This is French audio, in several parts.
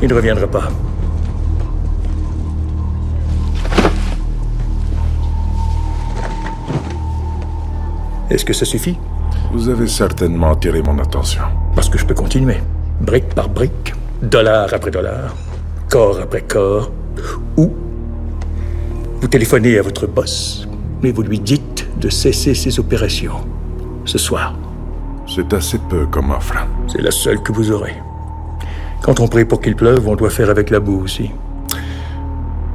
Il ne reviendra pas. Est-ce que ça suffit? Vous avez certainement attiré mon attention. Parce que je peux continuer. Brique par brique, dollar après dollar, corps après corps. Ou vous téléphonez à votre boss et vous lui dites de cesser ses opérations. Ce soir. C'est assez peu comme offre. C'est la seule que vous aurez. Quand on prie pour qu'il pleuve, on doit faire avec la boue aussi.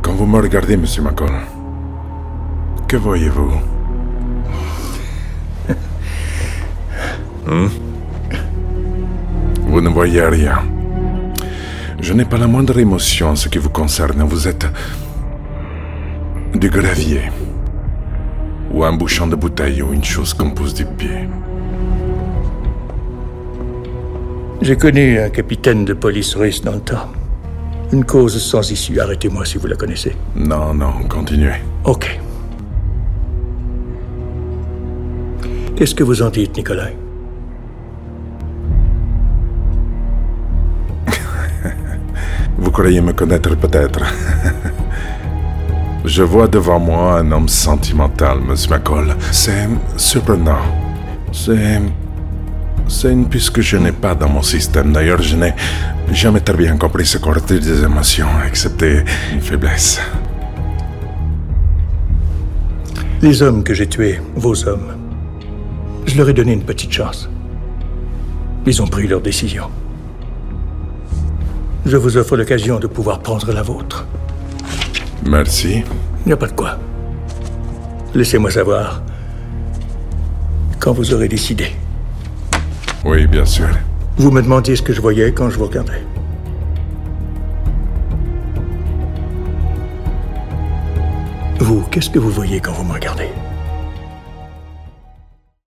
Quand vous me regardez, Monsieur McCall, que voyez-vous? Hmm? Vous ne voyez rien. Je n'ai pas la moindre émotion en ce qui vous concerne. Vous êtes du gravier. Ou un bouchon de bouteille ou une chose qu'on pousse du pied. J'ai connu un capitaine de police russe dans le temps. Une cause sans issue. Arrêtez-moi si vous la connaissez. Non, non, continuez. Ok. Qu'est-ce que vous en dites, Nikolai Vous croyez me connaître peut-être? Je vois devant moi un homme sentimental, Monsieur McCall. C'est surprenant. C'est. C'est une puisque je n'ai pas dans mon système. D'ailleurs, je n'ai jamais très bien compris ce côté des émotions, excepté une faiblesse. Les hommes que j'ai tués, vos hommes, je leur ai donné une petite chance. Ils ont pris leur décision. Je vous offre l'occasion de pouvoir prendre la vôtre. Merci. Il n'y a pas de quoi. Laissez-moi savoir quand vous aurez décidé. Oui, bien sûr. Vous me demandiez ce que je voyais quand je vous regardais. Vous, qu'est-ce que vous voyez quand vous me regardez?